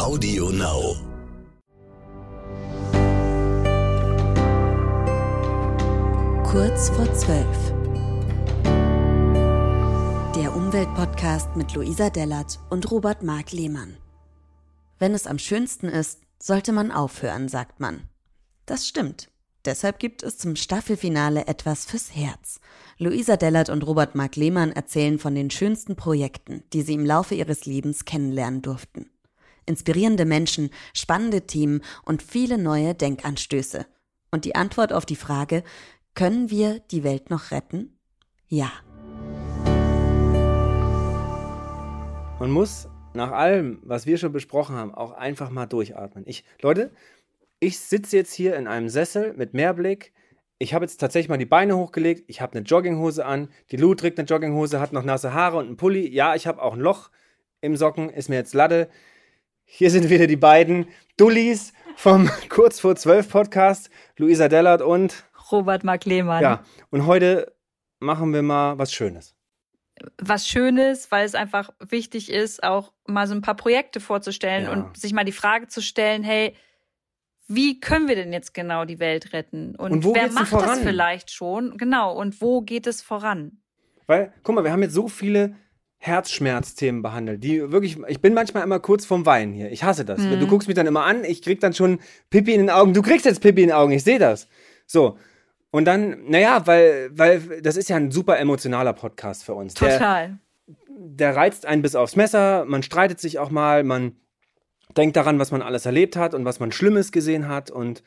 Audio Now. Kurz vor zwölf. Der Umweltpodcast mit Luisa Dellert und Robert Mark Lehmann. Wenn es am schönsten ist, sollte man aufhören, sagt man. Das stimmt. Deshalb gibt es zum Staffelfinale etwas fürs Herz. Luisa Dellert und Robert Mark Lehmann erzählen von den schönsten Projekten, die sie im Laufe ihres Lebens kennenlernen durften. Inspirierende Menschen, spannende Themen und viele neue Denkanstöße. Und die Antwort auf die Frage, können wir die Welt noch retten? Ja. Man muss nach allem, was wir schon besprochen haben, auch einfach mal durchatmen. Ich, Leute, ich sitze jetzt hier in einem Sessel mit Mehrblick. Ich habe jetzt tatsächlich mal die Beine hochgelegt. Ich habe eine Jogginghose an. Die Lou trägt eine Jogginghose, hat noch nasse Haare und einen Pulli. Ja, ich habe auch ein Loch im Socken, ist mir jetzt Latte. Hier sind wieder die beiden Dullis vom Kurz vor 12 Podcast, Luisa Dellert und Robert Mark Lehmann. Ja, und heute machen wir mal was Schönes. Was Schönes, weil es einfach wichtig ist, auch mal so ein paar Projekte vorzustellen Ja. und sich mal die Frage zu stellen, hey, wie können wir denn jetzt genau die Welt retten? Und, Und wer macht das vielleicht schon? Genau, und wo geht es voran? Weil, guck mal, wir haben jetzt so viele Herzschmerzthemen behandelt, die wirklich, ich bin manchmal immer kurz vorm Weinen hier. Ich hasse das. Mhm. Du guckst mich dann immer an, ich krieg dann schon Pipi in den Augen. Du kriegst jetzt Pipi in den Augen, ich sehe das. So. Und dann, naja, weil, weil das ist ja ein super emotionaler Podcast für uns. Der, Total. der reizt einen bis aufs Messer, man streitet sich auch mal, man denkt daran, was man alles erlebt hat und was man Schlimmes gesehen hat und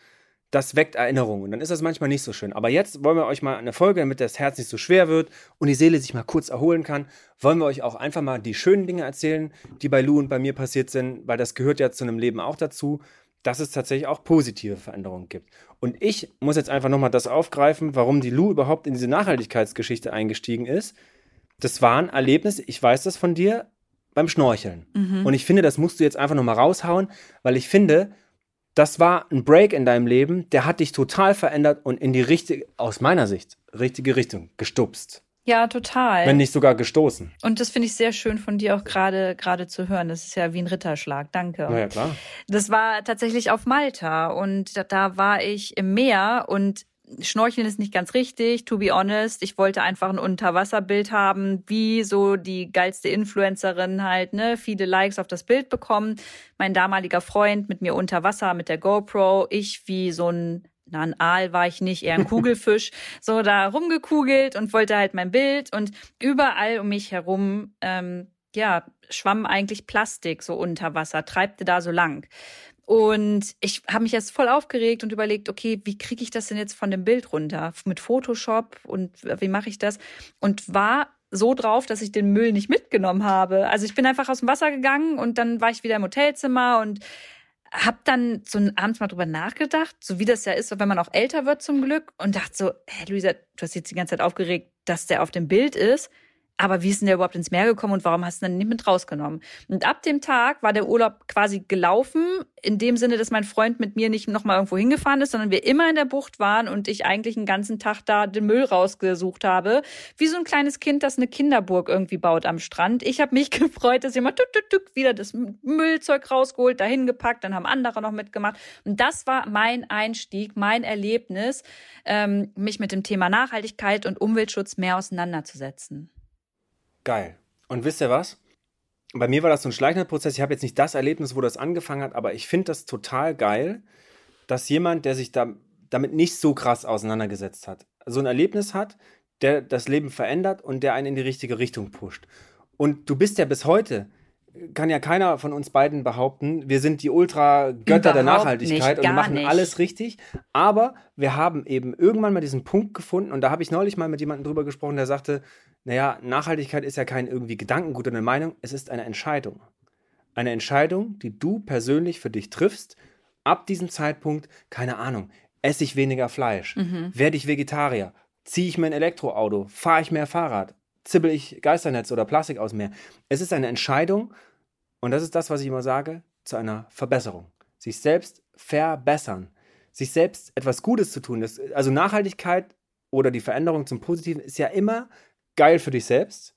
das weckt Erinnerungen. Und dann ist das manchmal nicht so schön. Aber jetzt wollen wir euch mal eine Folge, damit das Herz nicht so schwer wird und die Seele sich mal kurz erholen kann, wollen wir euch auch einfach mal die schönen Dinge erzählen, die bei Lou und bei mir passiert sind, weil das gehört ja zu einem Leben auch dazu, dass es tatsächlich auch positive Veränderungen gibt. Und ich muss jetzt einfach nochmal das aufgreifen, warum die Lou überhaupt in diese Nachhaltigkeitsgeschichte eingestiegen ist. Das war ein Erlebnis, ich weiß das von dir, beim Schnorcheln. Und ich finde, das musst du jetzt einfach nochmal raushauen, weil ich finde, das war ein Break in deinem Leben, der hat dich total verändert und in die richtige, aus meiner Sicht, richtige Richtung gestupst. Ja, total. Wenn nicht sogar gestoßen. und das finde ich sehr schön von dir auch gerade gerade zu hören. Das ist ja wie ein Ritterschlag. Danke. Na ja, klar. Das war tatsächlich auf Malta und da, da war ich im Meer und Schnorcheln ist nicht ganz richtig, to be honest. Ich wollte einfach ein Unterwasserbild haben, wie so die geilste Influencerin halt, ne, viele Likes auf das Bild bekommen. Mein damaliger Freund mit mir unter Wasser mit der GoPro, ich wie so ein na, ein Aal war ich nicht, eher ein Kugelfisch, so da rumgekugelt und wollte halt mein Bild und überall um mich herum, ähm, ja, schwamm eigentlich Plastik so unter Wasser, treibte da so lang. Und ich habe mich erst voll aufgeregt und überlegt, okay, wie kriege ich das denn jetzt von dem Bild runter? Mit Photoshop und wie mache ich das? Und war so drauf, dass ich den Müll nicht mitgenommen habe. Also ich bin einfach aus dem Wasser gegangen und dann war ich wieder im Hotelzimmer und habe dann so abends mal drüber nachgedacht, so wie das ja ist, wenn man auch älter wird zum Glück und dachte so, hey Luisa, du hast jetzt die ganze Zeit aufgeregt, dass der auf dem Bild ist. Aber wie ist denn der überhaupt ins Meer gekommen und warum hast du dann nicht mit rausgenommen? Und ab dem Tag war der Urlaub quasi gelaufen, in dem Sinne, dass mein Freund mit mir nicht nochmal irgendwo hingefahren ist, sondern wir immer in der Bucht waren und ich eigentlich einen ganzen Tag da den Müll rausgesucht habe. Wie so ein kleines Kind, das eine Kinderburg irgendwie baut am Strand. Ich habe mich gefreut, dass jemand tuk, tuk, tuk, wieder das Müllzeug rausgeholt, dahin gepackt, dann haben andere noch mitgemacht. Und das war mein Einstieg, mein Erlebnis, ähm, mich mit dem Thema Nachhaltigkeit und Umweltschutz mehr auseinanderzusetzen. Geil. Und wisst ihr was? Bei mir war das so ein schleichender Prozess. Ich habe jetzt nicht das Erlebnis, wo das angefangen hat, aber ich finde das total geil, dass jemand, der sich da, damit nicht so krass auseinandergesetzt hat, so ein Erlebnis hat, der das Leben verändert und der einen in die richtige Richtung pusht. Und du bist ja bis heute, kann ja keiner von uns beiden behaupten, wir sind die Ultra-Götter der Nachhaltigkeit nicht, und machen nicht. alles richtig. Aber wir haben eben irgendwann mal diesen Punkt gefunden und da habe ich neulich mal mit jemandem drüber gesprochen, der sagte, naja, Nachhaltigkeit ist ja kein irgendwie Gedankengut oder eine Meinung, es ist eine Entscheidung. Eine Entscheidung, die du persönlich für dich triffst. Ab diesem Zeitpunkt, keine Ahnung, esse ich weniger Fleisch, werde ich Vegetarier, ziehe ich mir ein Elektroauto, fahre ich mehr Fahrrad, zibbel ich Geisternetz oder Plastik aus dem Meer. Es ist eine Entscheidung und das ist das, was ich immer sage, zu einer Verbesserung. Sich selbst verbessern. Sich selbst etwas Gutes zu tun. Das, also Nachhaltigkeit oder die Veränderung zum Positiven ist ja immer geil für dich selbst.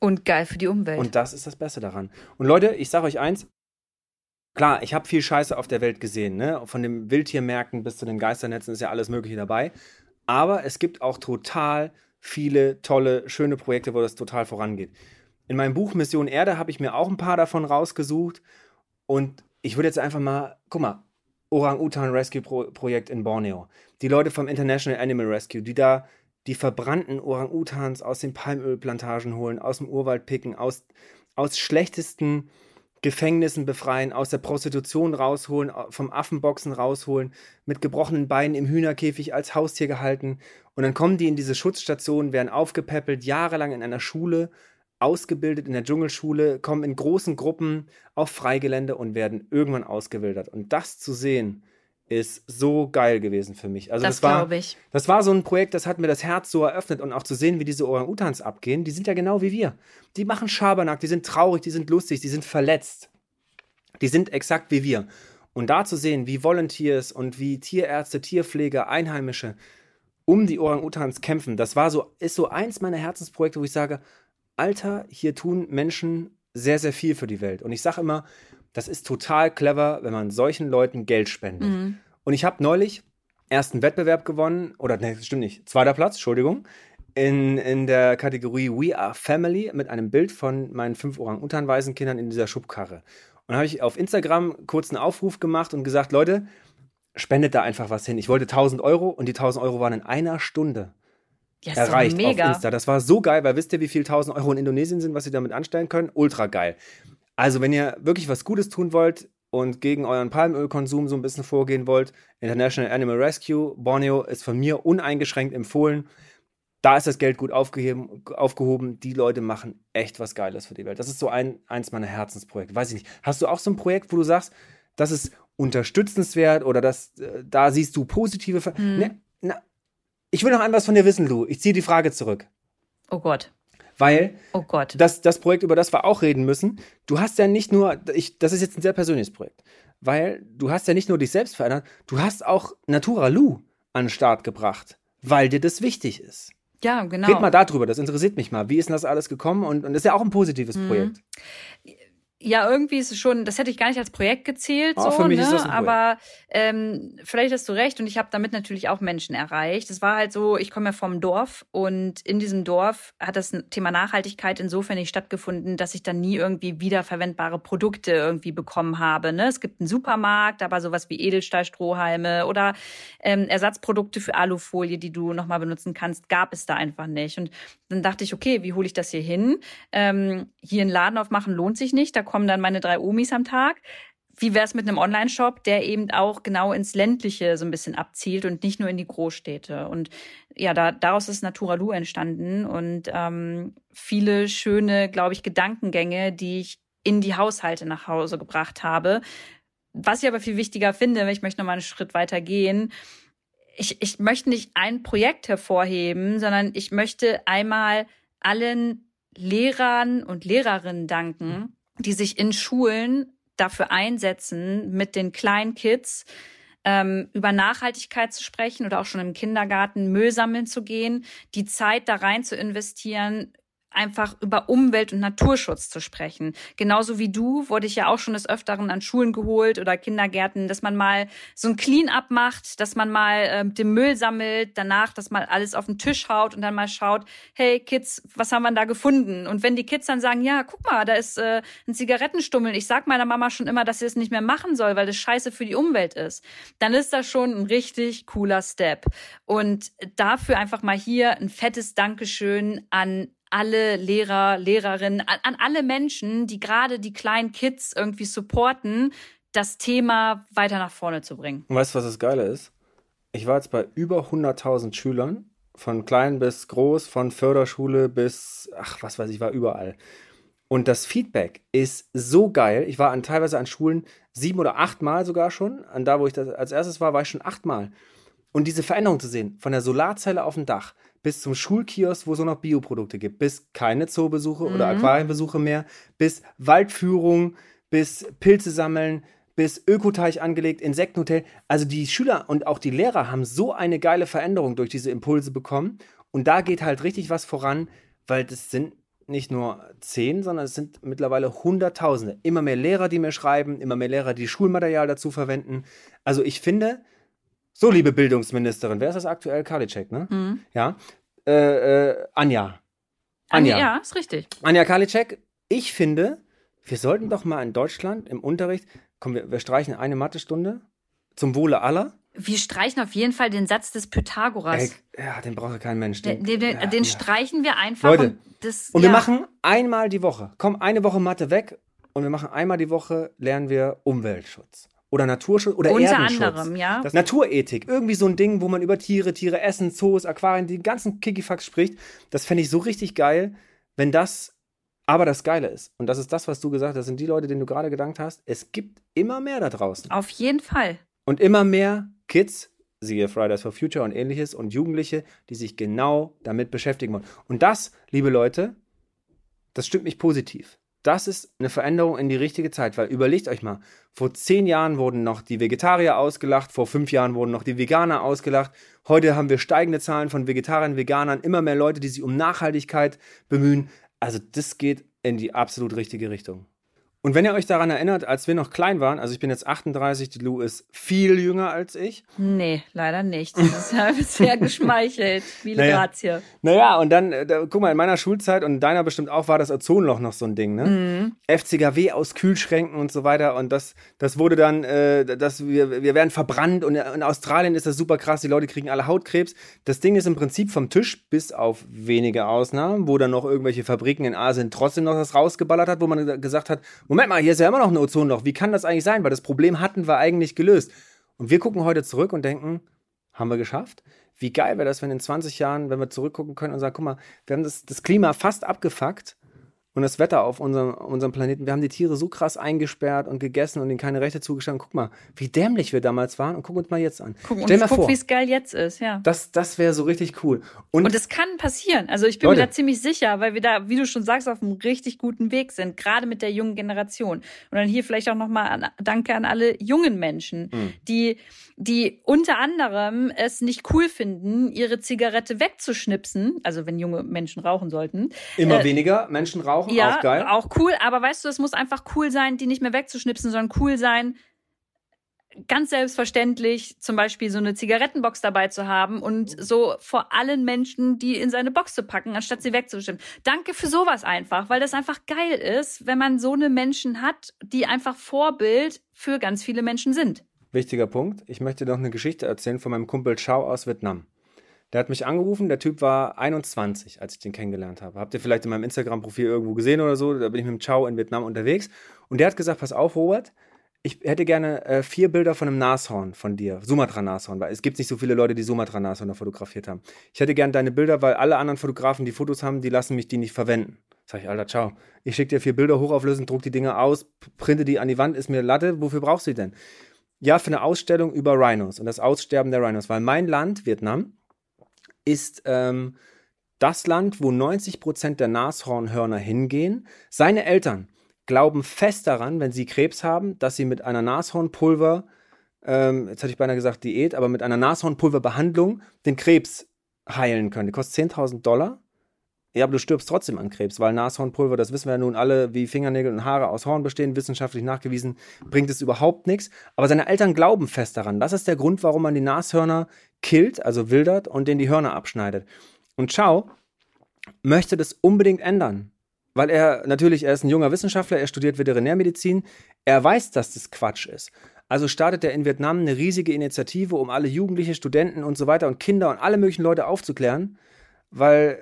Und geil für die Umwelt. Und das ist das Beste daran. Und Leute, ich sage euch eins, klar, ich habe viel Scheiße auf der Welt gesehen, ne? Von den Wildtiermärkten bis zu den Geisternetzen ist ja alles Mögliche dabei. Aber es gibt auch total viele tolle, schöne Projekte, wo das total vorangeht. In meinem Buch Mission Erde habe ich mir auch ein paar davon rausgesucht. Und ich würde jetzt einfach mal, guck mal, Orang-Utan Rescue Pro Projekt in Borneo. Die Leute vom International Animal Rescue, die da die verbrannten Orang-Utans aus den Palmölplantagen holen, aus dem Urwald picken, aus, aus schlechtesten Gefängnissen befreien, aus der Prostitution rausholen, vom Affenboxen rausholen, mit gebrochenen Beinen im Hühnerkäfig als Haustier gehalten. Und dann kommen die in diese Schutzstation, werden aufgepäppelt, jahrelang in einer Schule, ausgebildet in der Dschungelschule, kommen in großen Gruppen auf Freigelände und werden irgendwann ausgewildert. Und das zu sehen, ist so geil gewesen für mich. Also das, das war, ich. Das war so ein Projekt, das hat mir das Herz so eröffnet und auch zu sehen, wie diese Orang-Utans abgehen, die sind ja genau wie wir. Die machen Schabernack, die sind traurig, die sind lustig, die sind verletzt. Die sind exakt wie wir. Und da zu sehen, wie Volunteers und wie Tierärzte, Tierpfleger, Einheimische um die Orang-Utans kämpfen, das war so, ist so eins meiner Herzensprojekte, wo ich sage, Alter, hier tun Menschen sehr, sehr viel für die Welt. Und ich sage immer, das ist total clever, wenn man solchen Leuten Geld spendet. Mhm. Und ich habe neulich ersten Wettbewerb gewonnen, oder ne, stimmt nicht, zweiter Platz, Entschuldigung, in, in der Kategorie We Are Family mit einem Bild von meinen fünf Orang-Utan-Waisenkindern in dieser Schubkarre. Und habe ich auf Instagram kurz einen Aufruf gemacht und gesagt, Leute, spendet da einfach was hin. Ich wollte 1000 Euro und die 1000 Euro waren in einer Stunde ja, erreicht auf Insta. Das war so geil, weil wisst ihr, wie viel 1000 Euro in Indonesien sind, was ihr damit anstellen können? Ultra geil. Also, wenn ihr wirklich was Gutes tun wollt und gegen euren Palmölkonsum so ein bisschen vorgehen wollt, International Animal Rescue, Borneo ist von mir uneingeschränkt empfohlen. Da ist das Geld gut aufgehoben. aufgehoben. Die Leute machen echt was Geiles für die Welt. Das ist so ein, eins meiner Herzensprojekte. Weiß ich nicht. Hast du auch so ein Projekt, wo du sagst, das ist unterstützenswert oder das, äh, da siehst du positive. Ver hm. ne, na, ich will noch etwas von dir wissen, Lu. Ich ziehe die Frage zurück. Oh Gott. Weil oh Gott. Das, das Projekt, über das wir auch reden müssen, du hast ja nicht nur, ich, das ist jetzt ein sehr persönliches Projekt, weil du hast ja nicht nur dich selbst verändert, du hast auch Natura Lu an den Start gebracht, weil dir das wichtig ist. Ja, genau. Red mal darüber, das interessiert mich mal. Wie ist denn das alles gekommen? Und, und das ist ja auch ein positives mhm. Projekt ja, irgendwie ist es schon, das hätte ich gar nicht als Projekt gezählt, oh, so, für mich ne? ist das ein Projekt. aber ähm, vielleicht hast du recht und ich habe damit natürlich auch Menschen erreicht. Es war halt so, ich komme ja vom Dorf und in diesem Dorf hat das Thema Nachhaltigkeit insofern nicht stattgefunden, dass ich dann nie irgendwie wiederverwendbare Produkte irgendwie bekommen habe. Ne? Es gibt einen Supermarkt, aber sowas wie Edelstahlstrohhalme oder ähm, Ersatzprodukte für Alufolie, die du nochmal benutzen kannst, gab es da einfach nicht. Und dann dachte ich, okay, wie hole ich das hier hin? Ähm, hier einen Laden aufmachen lohnt sich nicht. Da kommen dann meine drei Omis am Tag. Wie wäre es mit einem Online-Shop, der eben auch genau ins Ländliche so ein bisschen abzielt und nicht nur in die Großstädte? Und ja, da, daraus ist Naturalu entstanden und ähm, viele schöne, glaube ich, Gedankengänge, die ich in die Haushalte nach Hause gebracht habe. Was ich aber viel wichtiger finde, ich möchte noch mal einen Schritt weiter gehen, ich, ich möchte nicht ein Projekt hervorheben, sondern ich möchte einmal allen Lehrern und Lehrerinnen danken, die sich in Schulen dafür einsetzen, mit den kleinen Kids ähm, über Nachhaltigkeit zu sprechen oder auch schon im Kindergarten Müll sammeln zu gehen, die Zeit da rein zu investieren, einfach über Umwelt- und Naturschutz zu sprechen. Genauso wie du wurde ich ja auch schon des Öfteren an Schulen geholt oder Kindergärten, dass man mal so ein Clean-up macht, dass man mal äh, den Müll sammelt, danach, dass man alles auf den Tisch haut und dann mal schaut, hey Kids, was haben wir da gefunden? Und wenn die Kids dann sagen, ja, guck mal, da ist äh, ein Zigarettenstummel, ich sag meiner Mama schon immer, dass sie es nicht mehr machen soll, weil das scheiße für die Umwelt ist, dann ist das schon ein richtig cooler Step. Und dafür einfach mal hier ein fettes Dankeschön an alle Lehrer, Lehrerinnen, an, an alle Menschen, die gerade die kleinen Kids irgendwie supporten, das Thema weiter nach vorne zu bringen. Und weißt du, was das Geile ist? Ich war jetzt bei über 100.000 Schülern, von klein bis groß, von Förderschule bis, ach, was weiß ich, war überall. Und das Feedback ist so geil. Ich war an, teilweise an Schulen sieben oder achtmal sogar schon. An da, wo ich das als erstes war, war ich schon achtmal. Und diese Veränderung zu sehen, von der Solarzelle auf dem Dach bis zum Schulkiosk, wo es nur noch Bioprodukte gibt, bis keine Zoobesuche mhm. oder Aquarienbesuche mehr, bis Waldführung, bis Pilze sammeln, bis Ökoteich angelegt, Insektenhotel. Also die Schüler und auch die Lehrer haben so eine geile Veränderung durch diese Impulse bekommen. Und da geht halt richtig was voran, weil das sind nicht nur zehn, sondern es sind mittlerweile Hunderttausende. Immer mehr Lehrer, die mir schreiben, immer mehr Lehrer, die Schulmaterial dazu verwenden. Also ich finde, so liebe Bildungsministerin, wer ist das aktuell? Karliczek, ne? Mhm. Ja. Äh, äh, Anja. Anja. Ja, ist richtig. Anja Karliczek, ich finde, wir sollten doch mal in Deutschland im Unterricht, komm, wir, wir streichen eine Mathestunde zum Wohle aller. Wir streichen auf jeden Fall den Satz des Pythagoras. Ey, ja, den braucht kein Mensch. den, Den, den, ja, den ja. streichen wir einfach. Leute, und das, Und ja. wir machen einmal die Woche. Komm, eine Woche Mathe weg und wir machen einmal die Woche, lernen wir Umweltschutz. Oder Naturschutz oder Unter Erdenschutz. anderem, ja. Das Naturethik. Irgendwie so ein Ding, wo man über Tiere, Tiere essen, Zoos, Aquarien, die ganzen Kikifax spricht. Das fände ich so richtig geil, wenn das aber das Geile ist. Und das ist das, was du gesagt hast. Das sind die Leute, denen du gerade gedankt hast. Es gibt immer mehr da draußen. Auf jeden Fall. Und immer mehr Kids, siehe Fridays for Future und ähnliches, und Jugendliche, die sich genau damit beschäftigen wollen. Und das, liebe Leute, das stimmt mich positiv. Das ist eine Veränderung in die richtige Zeit, weil überlegt euch mal, vor zehn Jahren wurden noch die Vegetarier ausgelacht, vor fünf Jahren wurden noch die Veganer ausgelacht. Heute haben wir steigende Zahlen von Vegetariern, Veganern, immer mehr Leute, die sich um Nachhaltigkeit bemühen. Also das geht in die absolut richtige Richtung. Und wenn ihr euch daran erinnert, als wir noch klein waren, also ich bin jetzt 38, die Lou ist viel jünger als ich. Nee, leider nicht. Das ist ja sehr geschmeichelt. Viele Naja. Grazie. Naja, und dann, äh, da, guck mal, in meiner Schulzeit und in deiner bestimmt auch war das Ozonloch noch so ein Ding, ne? Mhm. FCKW aus Kühlschränken und so weiter. Und das, das wurde dann, äh, das, wir, wir werden verbrannt und in Australien ist das super krass, die Leute kriegen alle Hautkrebs. Das Ding ist im Prinzip vom Tisch, bis auf wenige Ausnahmen, wo dann noch irgendwelche Fabriken in Asien trotzdem noch das rausgeballert hat, wo man ge- gesagt hat, Moment mal, hier ist ja immer noch ein Ozonloch. Wie kann das eigentlich sein? Weil das Problem hatten wir eigentlich gelöst. Und wir gucken heute zurück und denken, haben wir geschafft? Wie geil wäre das, wenn in 20 Jahren, wenn wir zurückgucken können und sagen, guck mal, wir haben das, das Klima fast abgefuckt und das Wetter auf unserem, unserem Planeten. Wir haben die Tiere so krass eingesperrt und gegessen und ihnen keine Rechte zugestanden. Guck mal, wie dämlich wir damals waren und guck uns mal jetzt an. Guck, Stell mal guck, vor, wie es geil jetzt ist, ja. das, das wäre so richtig cool. Und, Und es kann passieren. Also ich bin Leute. mir da ziemlich sicher, weil wir da, wie du schon sagst, auf einem richtig guten Weg sind, gerade mit der jungen Generation. Und dann hier vielleicht auch nochmal an, Danke an alle jungen Menschen, Mhm. die, die unter anderem es nicht cool finden, ihre Zigarette wegzuschnipsen, also wenn junge Menschen rauchen sollten. immer äh, weniger Menschen rauchen, Ja, auch geil. auch cool, aber weißt du, es muss einfach cool sein, die nicht mehr wegzuschnipsen, sondern cool sein, ganz selbstverständlich zum Beispiel so eine Zigarettenbox dabei zu haben und so vor allen Menschen die in seine Box zu packen, anstatt sie wegzuschnippen. Danke für sowas einfach, weil das einfach geil ist, wenn man so eine Menschen hat, die einfach Vorbild für ganz viele Menschen sind. Wichtiger Punkt. Ich möchte noch eine Geschichte erzählen von meinem Kumpel Chao aus Vietnam. Der hat mich angerufen, der Typ war 21, als ich den kennengelernt habe. Habt ihr vielleicht in meinem Instagram-Profil irgendwo gesehen oder so? Da bin ich mit dem Chao in Vietnam unterwegs. Und der hat gesagt, pass auf, Robert, ich hätte gerne äh, vier Bilder von einem Nashorn von dir, Sumatra-Nashorn, weil es gibt nicht so viele Leute, die Sumatra-Nashorn fotografiert haben. Ich hätte gerne deine Bilder, weil alle anderen Fotografen, die Fotos haben, die lassen mich die nicht verwenden. Sag ich, Alter, ciao. Ich schicke dir vier Bilder hochauflösend, druck die Dinge aus, printe die an die Wand, ist mir Latte. Wofür brauchst du die denn? Ja, für eine Ausstellung über Rhinos und das Aussterben der Rhinos, weil mein Land, Vietnam, ist ähm, das Land, wo 90 Prozent der Nashornhörner hingehen. Seine Eltern glauben fest daran, wenn sie Krebs haben, dass sie mit einer Nashornpulver, ähm, jetzt hatte ich beinahe gesagt Diät, aber mit einer Nashornpulverbehandlung den Krebs heilen können. Die kostet 10.000 Dollar. Ja, aber du stirbst trotzdem an Krebs, weil Nashornpulver, das wissen wir ja nun alle, wie Fingernägel und Haare aus Horn bestehen, wissenschaftlich nachgewiesen, bringt es überhaupt nichts. Aber seine Eltern glauben fest daran. Das ist der Grund, warum man die Nashörner killt, also wildert und denen die Hörner abschneidet. Und Chao möchte das unbedingt ändern. Weil er natürlich, er ist ein junger Wissenschaftler, er studiert Veterinärmedizin, er weiß, dass das Quatsch ist. Also startet er in Vietnam eine riesige Initiative, um alle Jugendliche, Studenten und so weiter und Kinder und alle möglichen Leute aufzuklären, weil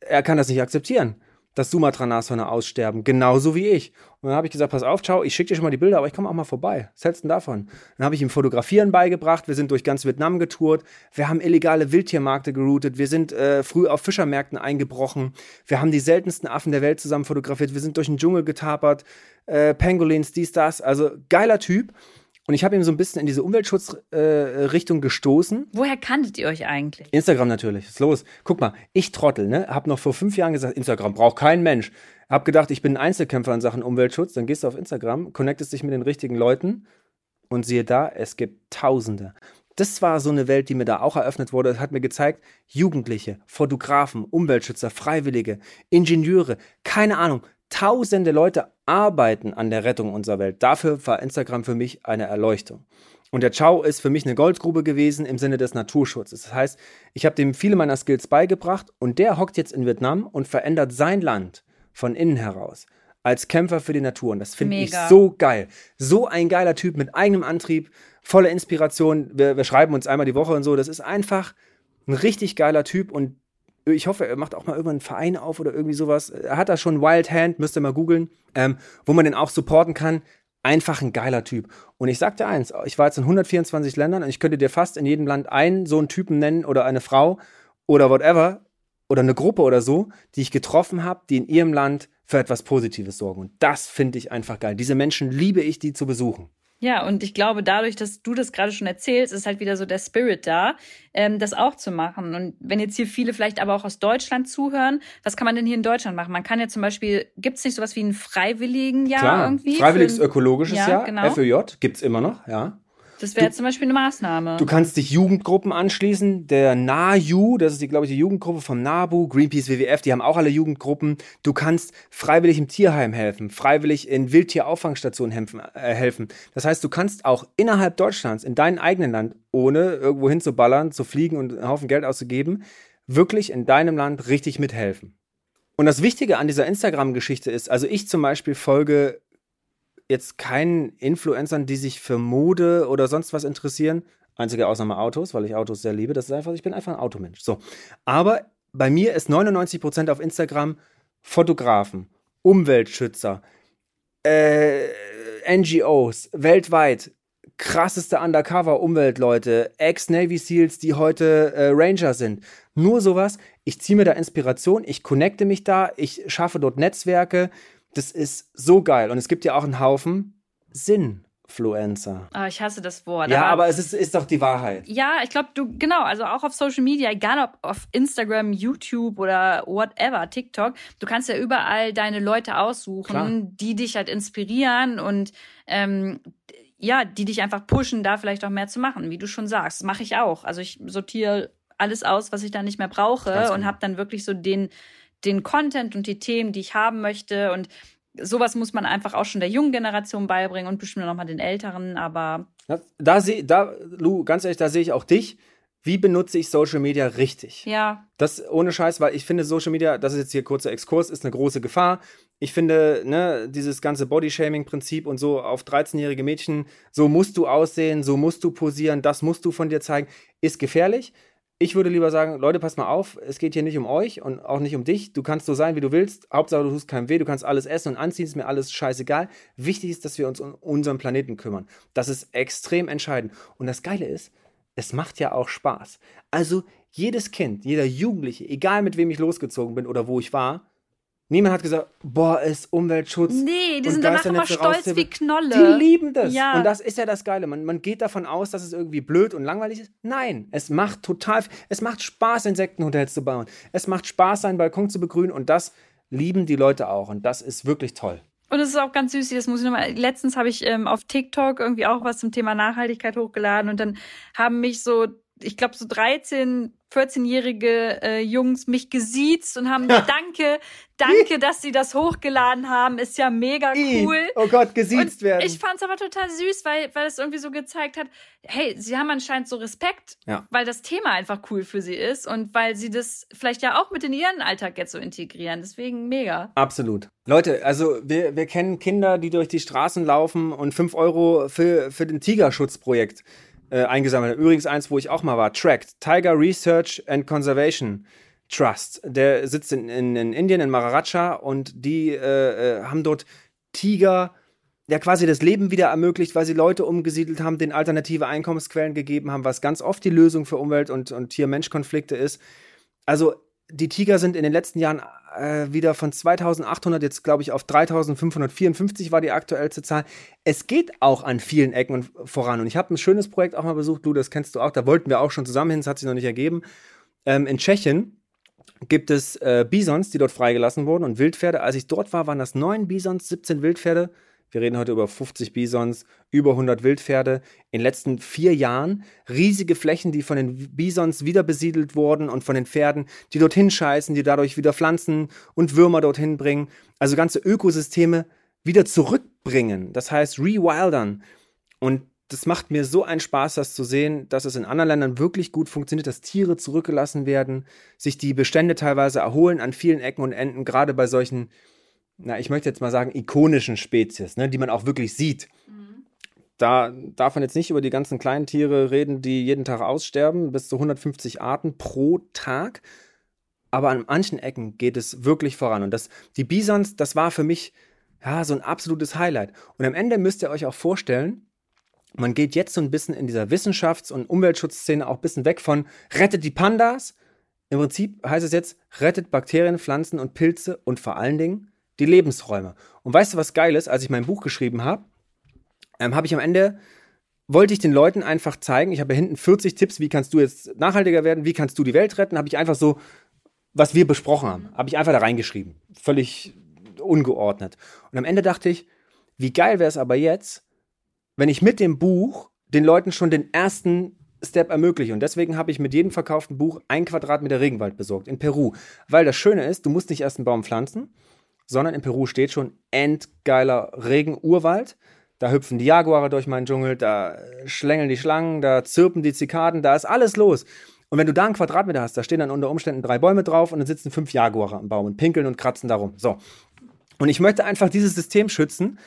er kann das nicht akzeptieren, dass Sumatra-Nashörner aussterben, genauso wie ich. Und dann habe ich gesagt, pass auf, ciao, ich schicke dir schon mal die Bilder, aber ich komme auch mal vorbei. Was hältst du denn davon? Dann habe ich ihm Fotografieren beigebracht, wir sind durch ganz Vietnam getourt, wir haben illegale Wildtiermärkte geroutet, wir sind äh, früh auf Fischermärkten eingebrochen, wir haben die seltensten Affen der Welt zusammen fotografiert, wir sind durch den Dschungel getapert, äh, Pangolins, dies, das, also geiler Typ. Und ich habe ihm so ein bisschen in diese Umweltschutzrichtung äh, gestoßen. Woher kanntet ihr euch eigentlich? Instagram natürlich, ist los. Guck mal, ich Trottel, ne, hab noch vor fünf Jahren gesagt, Instagram braucht kein Mensch. Hab gedacht, ich bin ein Einzelkämpfer in Sachen Umweltschutz. Dann gehst du auf Instagram, connectest dich mit den richtigen Leuten und siehe da, es gibt Tausende. das war so eine Welt, die mir da auch eröffnet wurde. Das hat mir gezeigt, Jugendliche, Fotografen, Umweltschützer, Freiwillige, Ingenieure, keine Ahnung, tausende Leute arbeiten an der Rettung unserer Welt. Dafür war Instagram für mich eine Erleuchtung. Und der Chow ist für mich eine Goldgrube gewesen im Sinne des Naturschutzes. Das heißt, ich habe dem viele meiner Skills beigebracht und der hockt jetzt in Vietnam und verändert sein Land von innen heraus als Kämpfer für die Natur. Und das finde ich so geil. So ein geiler Typ mit eigenem Antrieb, voller Inspiration. Wir, wir schreiben uns einmal die Woche und so. Das ist einfach ein richtig geiler Typ und ich hoffe, er macht auch mal irgendwann einen Verein auf oder irgendwie sowas. Er hat da schon Wild Hand, müsst ihr mal googeln, ähm, wo man den auch supporten kann. Einfach ein geiler Typ. Und ich sag dir eins, ich war jetzt in 124 Ländern und ich könnte dir fast in jedem Land einen so einen Typen nennen oder eine Frau oder whatever oder eine Gruppe oder so, die ich getroffen habe, die in ihrem Land für etwas Positives sorgen. Und das finde ich einfach geil. Diese Menschen liebe ich, die zu besuchen. Ja, und ich glaube, dadurch, dass du das gerade schon erzählst, ist halt wieder so der Spirit da, ähm, das auch zu machen. Und wenn jetzt hier viele vielleicht aber auch aus Deutschland zuhören, was kann man denn hier in Deutschland machen? Man kann ja zum Beispiel, gibt es nicht sowas wie ein Freiwilligenjahr Klar, irgendwie? Freiwilliges ökologisches ja, Jahr, genau. FÖJ, gibt es immer noch, ja. Das wäre zum Beispiel eine Maßnahme. Du kannst dich Jugendgruppen anschließen. Der NAJU, das ist die, glaube ich, die Jugendgruppe vom NABU, Greenpeace, WWF, die haben auch alle Jugendgruppen. Du kannst freiwillig im Tierheim helfen, freiwillig in Wildtierauffangsstationen helfen, äh, helfen. Das heißt, du kannst auch innerhalb Deutschlands, in deinem eigenen Land, ohne irgendwo hinzuballern, zu fliegen und einen Haufen Geld auszugeben, wirklich in deinem Land richtig mithelfen. Und das Wichtige an dieser Instagram-Geschichte ist, also ich zum Beispiel folge jetzt keinen Influencern, die sich für Mode oder sonst was interessieren. Einzige Ausnahme Autos, weil ich Autos sehr liebe. Das ist einfach, ich bin einfach ein Automensch. So. Aber bei mir ist 99% auf Instagram Fotografen, Umweltschützer, äh, NGOs, weltweit, krasseste Undercover-Umweltleute, Ex-Navy SEALs, die heute äh, Ranger sind. Nur sowas. Ich ziehe mir da Inspiration, ich connecte mich da, ich schaffe dort Netzwerke. Das ist so geil. Und es gibt ja auch einen Haufen Sinnfluencer. Ah, ich hasse das Wort. Ja, aber, es ist, ist doch die Wahrheit. Ja, ich glaube, du, genau, also auch auf Social Media, egal ob auf Instagram, YouTube oder whatever, TikTok, du kannst ja überall deine Leute aussuchen, Klar. die dich halt inspirieren und ähm, ja, die dich einfach pushen, da vielleicht auch mehr zu machen, wie du schon sagst. Mache ich auch. Also ich sortiere alles aus, was ich da nicht mehr brauche und genau. habe dann wirklich so den, den Content und die Themen, die ich haben möchte und sowas muss man einfach auch schon der jungen Generation beibringen und bestimmt noch mal den Älteren, aber Da, da sehe, da, Lu, ganz ehrlich, da sehe ich auch dich. Wie benutze ich Social Media richtig? ja, Das ohne Scheiß, weil ich finde, Social Media, das ist jetzt hier kurzer Exkurs, ist eine große Gefahr. Ich finde, ne, dieses ganze Bodyshaming-Prinzip und so auf 13-jährige Mädchen, so musst du aussehen, so musst du posieren, das musst du von dir zeigen, ist gefährlich. Ich würde lieber sagen, Leute, pass mal auf, es geht hier nicht um euch und auch nicht um dich. Du kannst so sein, wie du willst. Hauptsache, du tust keinem weh, du kannst alles essen und anziehen, ist mir alles scheißegal. Wichtig ist, dass wir uns um unseren Planeten kümmern. Das ist extrem entscheidend. Und das Geile ist, es macht ja auch Spaß. Also jedes Kind, jeder Jugendliche, egal mit wem ich losgezogen bin oder wo ich war, niemand hat gesagt, boah, ist Umweltschutz. Nee, die sind danach immer stolz wie Knolle. Die lieben das. Ja. Und das ist ja das Geile. Man, man geht davon aus, dass es irgendwie blöd und langweilig ist. Nein, es macht total, es macht Spaß, Insektenhotels zu bauen. Es macht Spaß, seinen Balkon zu begrünen und das lieben die Leute auch. Und das ist wirklich toll. Und es ist auch ganz süß, das muss ich nochmal. Letztens habe ich ähm, auf TikTok irgendwie auch was zum Thema Nachhaltigkeit hochgeladen und dann haben mich so, ich glaube, so 13, 14-jährige äh, Jungs mich gesiezt und haben danke, danke, dass sie das hochgeladen haben. Ist ja mega cool. Oh Gott, gesiezt Und werden. ich fand's aber total süß, weil, weil es irgendwie so gezeigt hat, hey, sie haben anscheinend so Respekt, Ja. weil das Thema einfach cool für sie ist und weil sie das vielleicht ja auch mit in ihren Alltag jetzt so integrieren. Deswegen mega. Absolut. Leute, also wir, wir kennen Kinder, die durch die Straßen laufen und 5 Euro für, für den Tigerschutzprojekt äh, eingesammelt. Übrigens eins, wo ich auch mal war, TRACT, Tiger Research and Conservation Trust. Der sitzt in, in, in Indien, in Maharaja und die äh, äh, haben dort Tiger ja quasi das Leben wieder ermöglicht, weil sie Leute umgesiedelt haben, denen alternative Einkommensquellen gegeben haben, was ganz oft die Lösung für Umwelt- und, und Tier-Mensch-Konflikte ist. Also die Tiger sind in den letzten Jahren äh, wieder von 2800 jetzt, glaube ich, auf 3554 war die aktuellste Zahl. Es geht auch an vielen Ecken voran. Und ich habe ein schönes Projekt auch mal besucht, du, das kennst du auch, da wollten wir auch schon zusammen hin, das hat sich noch nicht ergeben. Ähm, in Tschechien gibt es äh, Bisons, die dort freigelassen wurden und Wildpferde. Als ich dort war, waren das neun Bisons, 17 Wildpferde. Wir reden heute über 50 Bisons, über 100 Wildpferde. In den letzten vier Jahren riesige Flächen, die von den Bisons wieder besiedelt wurden und von den Pferden, die dorthin scheißen, die dadurch wieder Pflanzen und Würmer dorthin bringen. Also ganze Ökosysteme wieder zurückbringen. Das heißt, rewildern. Und das macht mir so einen Spaß, das zu sehen, dass es in anderen Ländern wirklich gut funktioniert, dass Tiere zurückgelassen werden, sich die Bestände teilweise erholen an vielen Ecken und Enden, gerade bei solchen na, ich möchte jetzt mal sagen, ikonischen Spezies, ne, die man auch wirklich sieht. Da darf man jetzt nicht über die ganzen kleinen Tiere reden, die jeden Tag aussterben, bis zu 150 Arten pro Tag. Aber an manchen Ecken geht es wirklich voran. Und das, die Bisons, das war für mich ja, so ein absolutes Highlight. Und am Ende müsst ihr euch auch vorstellen, man geht jetzt so ein bisschen in dieser Wissenschafts- und Umweltschutzszene auch ein bisschen weg von rettet die Pandas. Im Prinzip heißt es jetzt, rettet Bakterien, Pflanzen und Pilze und vor allen Dingen die Lebensräume. Und weißt du, was geil ist? Als ich mein Buch geschrieben habe, ähm, habe ich am Ende, wollte ich den Leuten einfach zeigen, ich habe hinten 40 Tipps, wie kannst du jetzt nachhaltiger werden, wie kannst du die Welt retten, habe ich einfach so, was wir besprochen haben, habe ich einfach da reingeschrieben. Völlig ungeordnet. Und am Ende dachte ich, wie geil wäre es aber jetzt, wenn ich mit dem Buch den Leuten schon den ersten Step ermögliche. Und deswegen habe ich mit jedem verkauften Buch ein Quadratmeter Regenwald besorgt in Peru. Weil das Schöne ist, du musst nicht erst einen Baum pflanzen, sondern in Peru steht schon endgeiler Regenurwald. Da hüpfen die Jaguare durch meinen Dschungel, da schlängeln die Schlangen, da zirpen die Zikaden, da ist alles los. Und wenn du da einen Quadratmeter hast, da stehen dann unter Umständen drei Bäume drauf und dann sitzen fünf Jaguare am Baum und pinkeln und kratzen darum. So. Und ich möchte einfach dieses System schützen.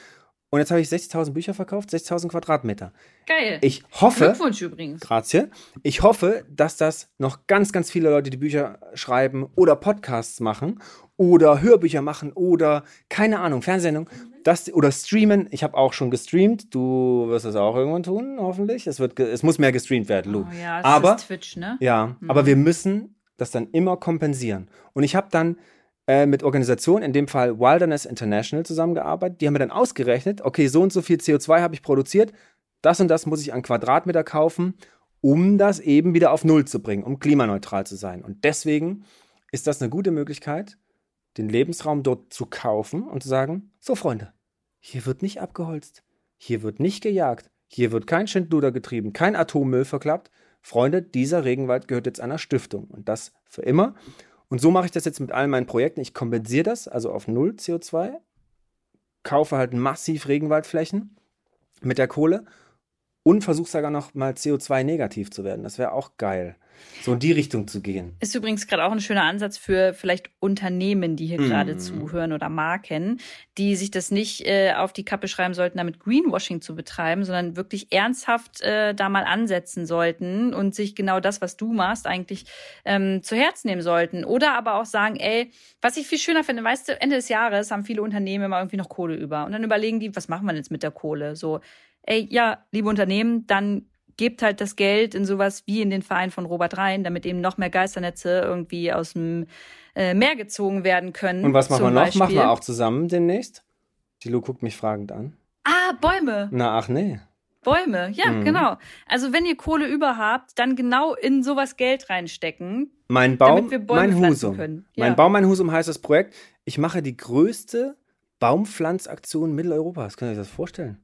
Und jetzt habe ich 60.000 Bücher verkauft, 60.000 Quadratmeter. Geil. Ich hoffe. Glückwunsch übrigens. Grazie. Ich hoffe, dass das noch ganz, ganz viele Leute, die Bücher schreiben oder Podcasts machen oder Hörbücher machen oder keine Ahnung, Fernsehsendung, das oder streamen. Ich habe auch schon gestreamt. Du wirst es auch irgendwann tun, hoffentlich. Es wird, es muss mehr gestreamt werden, Lu. Oh ja, das aber ist Twitch, ne? ja, Mhm. aber wir müssen das dann immer kompensieren. Und ich habe dann äh, mit Organisationen, in dem Fall Wilderness International, zusammengearbeitet. Die haben mir dann ausgerechnet, okay, so und so viel CO2 habe ich produziert, das und das muss ich an Quadratmeter kaufen, um das eben wieder auf Null zu bringen, um klimaneutral zu sein. Und deswegen ist das eine gute Möglichkeit, den Lebensraum dort zu kaufen und zu sagen, so Freunde, hier wird nicht abgeholzt, hier wird nicht gejagt, hier wird kein Schindluder getrieben, kein Atommüll verklappt. Freunde, dieser Regenwald gehört jetzt einer Stiftung und das für immer. Und so mache ich das jetzt mit all meinen Projekten. Ich kompensiere das, also auf null CO2, kaufe halt massiv Regenwaldflächen mit der Kohle und versuche sogar noch mal CO2 negativ zu werden. Das wäre auch geil, so in die Richtung zu gehen. Ist übrigens gerade auch ein schöner Ansatz für vielleicht Unternehmen, die hier gerade Mm. zuhören oder Marken, die sich das nicht äh, auf die Kappe schreiben sollten, damit Greenwashing zu betreiben, sondern wirklich ernsthaft äh, da mal ansetzen sollten und sich genau das, was du machst, eigentlich ähm, zu Herz nehmen sollten. Oder aber auch sagen, ey, was ich viel schöner finde, weißt du, Ende des Jahres haben viele Unternehmen immer irgendwie noch Kohle über. Und dann überlegen die, was machen wir jetzt mit der Kohle? So, ey, ja, liebe Unternehmen, dann gebt halt das Geld in sowas wie in den Verein von Robert Rhein, damit eben noch mehr Geisternetze irgendwie aus dem äh, Meer gezogen werden können. Und was machen wir noch? Beispiel. Machen wir auch zusammen demnächst? Die Lu guckt mich fragend an. Ah, Bäume. Na, ach nee. Bäume, ja, Mhm. genau. Also wenn ihr Kohle über habt, dann genau in sowas Geld reinstecken. Mein Baum, Damit wir Bäume mein Husum. können. Ja. Mein Baum, mein Husum heißt das Projekt. Ich mache die größte Baumpflanzaktion Mitteleuropas. Könnt ihr euch das vorstellen?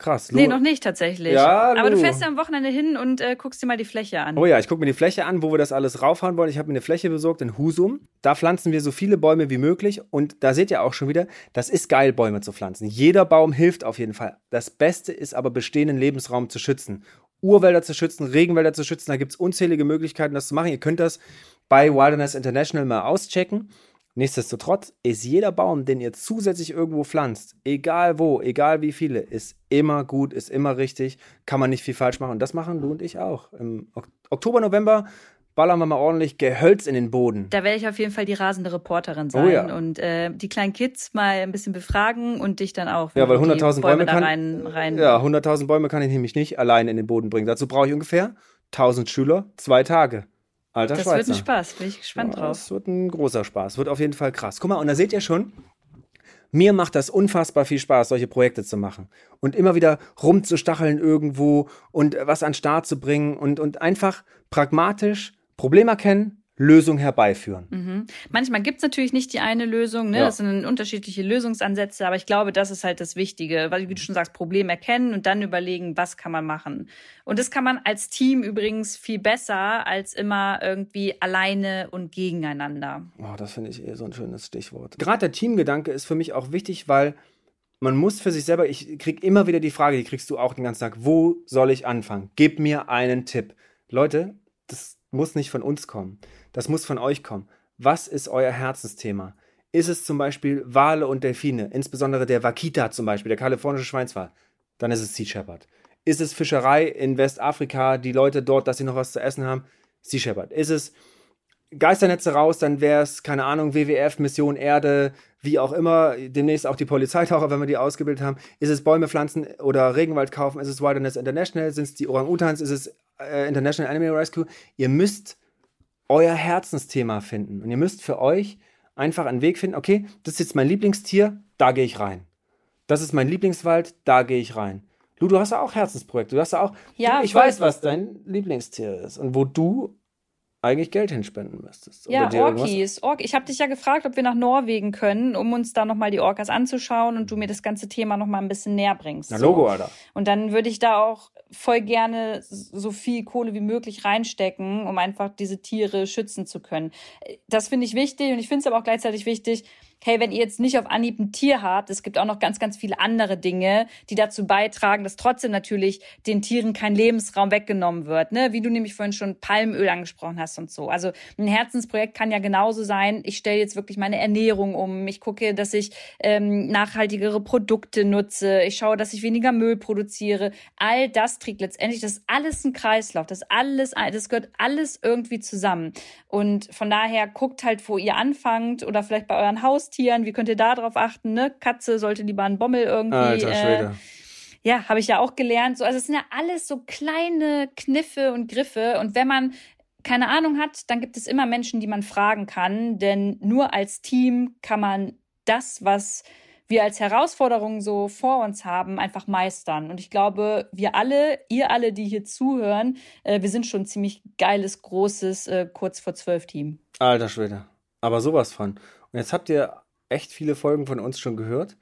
Krass. Nee, Lu- noch nicht tatsächlich. Ja, Aber du fährst ja am Wochenende hin und äh, guckst dir mal die Fläche an. Oh ja, ich gucke mir die Fläche an, wo wir das alles raufhauen wollen. Ich habe mir eine Fläche besorgt in Husum. Da pflanzen wir so viele Bäume wie möglich. Und da seht ihr auch schon wieder, das ist geil, Bäume zu pflanzen. Jeder Baum hilft auf jeden Fall. Das Beste ist aber, bestehenden Lebensraum zu schützen. Urwälder zu schützen, Regenwälder zu schützen. Da gibt es unzählige Möglichkeiten, das zu machen. Ihr könnt das bei Wilderness International mal auschecken. Nichtsdestotrotz ist jeder Baum, den ihr zusätzlich irgendwo pflanzt, egal wo, egal wie viele, ist immer gut, ist immer richtig, kann man nicht viel falsch machen. Und das machen du und ich auch. Im Ok- Oktober, November ballern wir mal ordentlich Gehölz in den Boden. Da werde ich auf jeden Fall die rasende Reporterin sein Oh ja. und äh, die kleinen Kids mal ein bisschen befragen und dich dann auch. Ja, weil wenn du die 100.000 Bäume da kann, rein, rein ja, 100.000 Bäume kann ich nämlich nicht allein in den Boden bringen. Dazu brauche ich ungefähr 1000 Schüler, zwei Tage. Alter Das Schweizer. wird ein Spaß, bin ich gespannt Ja, drauf. Das wird ein großer Spaß. Wird auf jeden Fall krass. Guck mal, und da seht ihr schon, mir macht das unfassbar viel Spaß, solche Projekte zu machen. Und immer wieder rumzustacheln irgendwo und was an den Start zu bringen und, und einfach pragmatisch Problem erkennen, Lösung herbeiführen. Mhm. Manchmal gibt's natürlich nicht die eine Lösung, ne? Ja. Das sind unterschiedliche Lösungsansätze, aber ich glaube, das ist halt das Wichtige, weil, wie du schon sagst, Problem erkennen und dann überlegen, was kann man machen. Und das kann man als Team übrigens viel besser als immer irgendwie alleine und gegeneinander. Oh, das finde ich eh so ein schönes Stichwort. Gerade der Teamgedanke ist für mich auch wichtig, weil man muss für sich selber, ich krieg immer wieder die Frage, die kriegst du auch den ganzen Tag, wo soll ich anfangen? Gib mir einen Tipp. Leute, das muss nicht von uns kommen. Das muss von euch kommen. Was ist euer Herzensthema? Ist es zum Beispiel Wale und Delfine, insbesondere der Wakita zum Beispiel, der kalifornische Schweinswal? Dann ist es Sea Shepherd. Ist es Fischerei in Westafrika, die Leute dort, dass sie noch was zu essen haben? Sea Shepherd. Ist es Geisternetze raus, dann wäre es, keine Ahnung, WWF, Mission Erde, wie auch immer, demnächst auch die Polizeitaucher, wenn wir die ausgebildet haben. Ist es Bäume pflanzen oder Regenwald kaufen? Ist es Wilderness International? Sind es die Orang-Utans? Ist es äh, International Animal Rescue? Ihr müsst euer Herzensthema finden und ihr müsst für euch einfach einen Weg finden, okay, das ist jetzt mein Lieblingstier, da gehe ich rein. Das ist mein Lieblingswald, da gehe ich rein. Lu, du hast ja auch Herzensprojekte. Du hast ja auch, Ja, du, ich weiß, was dein Lieblingstier ist und wo du eigentlich Geld hinspenden müsstest. Ja, Orkis. Ork ich habe dich ja gefragt, ob wir nach Norwegen können, um uns da nochmal die Orcas anzuschauen und du mir das ganze Thema nochmal ein bisschen näher bringst. Na, So. Logo, Alter. Und dann würde ich da auch voll gerne so viel Kohle wie möglich reinstecken, um einfach diese Tiere schützen zu können. Das finde ich wichtig und ich finde es aber auch gleichzeitig wichtig, hey, wenn ihr jetzt nicht auf Anhieb ein Tier habt, es gibt auch noch ganz, ganz viele andere Dinge, die dazu beitragen, dass trotzdem natürlich den Tieren kein Lebensraum weggenommen wird, ne? Wie du nämlich vorhin schon Palmöl angesprochen hast und so. Also ein Herzensprojekt kann ja genauso sein, ich stelle jetzt wirklich meine Ernährung um, ich gucke, dass ich ähm, nachhaltigere Produkte nutze, ich schaue, dass ich weniger Müll produziere. All das trägt letztendlich, das ist alles ein Kreislauf, das alles, das gehört alles irgendwie zusammen. Und von daher guckt halt, wo ihr anfangt oder vielleicht bei euren Haustieren, wie könnt ihr da drauf achten, ne? Katze sollte lieber einen Bommel irgendwie. Alter Schwede. Äh, ja, habe ich ja auch gelernt. So, also es sind ja alles so kleine Kniffe und Griffe. Und wenn man keine Ahnung hat, dann gibt es immer Menschen, die man fragen kann. Denn nur als Team kann man das, was wir als Herausforderung so vor uns haben, einfach meistern. Und ich glaube, wir alle, ihr alle, die hier zuhören, äh, wir sind schon ein ziemlich geiles, großes, äh, kurz vor zwölf Team. Alter Schwede. Aber sowas von. Und jetzt habt ihr echt viele Folgen von uns schon gehört.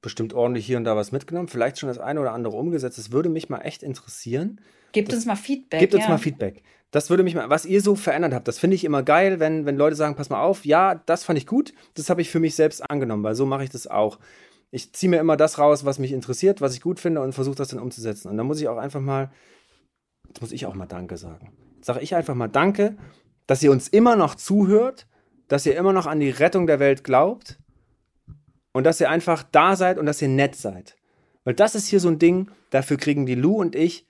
Bestimmt ordentlich hier und da was mitgenommen. Vielleicht schon das eine oder andere umgesetzt. Das würde mich mal echt interessieren. Gebt Das- uns mal Feedback. Gebt uns ja. mal Feedback. Das würde mich mal, was ihr so verändert habt, das finde ich immer geil, wenn, wenn Leute sagen, pass mal auf, ja, das fand ich gut, das habe ich für mich selbst angenommen, weil so mache ich das auch. Ich ziehe mir immer das raus, was mich interessiert, was ich gut finde und versuche das dann umzusetzen. Und dann muss ich auch einfach mal, jetzt muss ich auch mal Danke sagen. Sage ich einfach mal Danke, dass ihr uns immer noch zuhört, dass ihr immer noch an die Rettung der Welt glaubt und dass ihr einfach da seid und dass ihr nett seid. Weil das ist hier so ein Ding, dafür kriegen die Lou und ich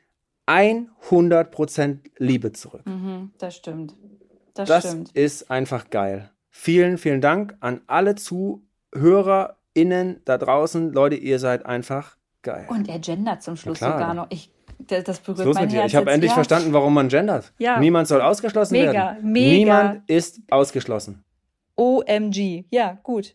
100% Liebe zurück. Mhm, das stimmt. Das, Das stimmt. ist einfach geil. Vielen, vielen Dank an alle ZuhörerInnen da draußen. Leute, ihr seid einfach geil. Und er gendert zum Schluss sogar noch. Ich, das, berührt los mein mit dir? Herz. Ich habe endlich ja. verstanden, warum man gendert. Ja. Niemand soll ausgeschlossen Mega, werden. mega. Niemand ist ausgeschlossen. OMG. Ja, gut.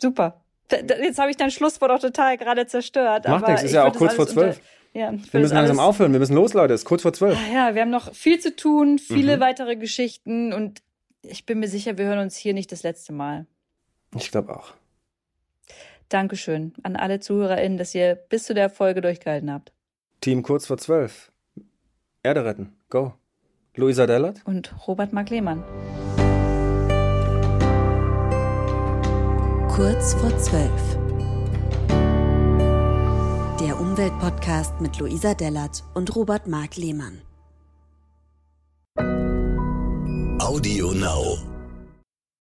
Super. Jetzt habe ich dein Schlusswort auch total gerade zerstört. Macht nichts, ist ja auch kurz vor zwölf. Ja, Wir müssen langsam aufhören. Wir müssen los, Leute. Es ist kurz vor zwölf. Ja, wir haben noch viel zu tun, viele Mhm. weitere Geschichten und ich bin mir sicher, wir hören uns hier nicht das letzte Mal. Ich glaube auch. Dankeschön an alle ZuhörerInnen, dass ihr bis zu der Folge durchgehalten habt. Team kurz vor zwölf. Erde retten. Go. Luisa Dellert. Und Robert Mark Lehmann. Kurz vor zwölf. Der Umweltpodcast mit Luisa Dellert und Robert Mark Lehmann. Audio Now.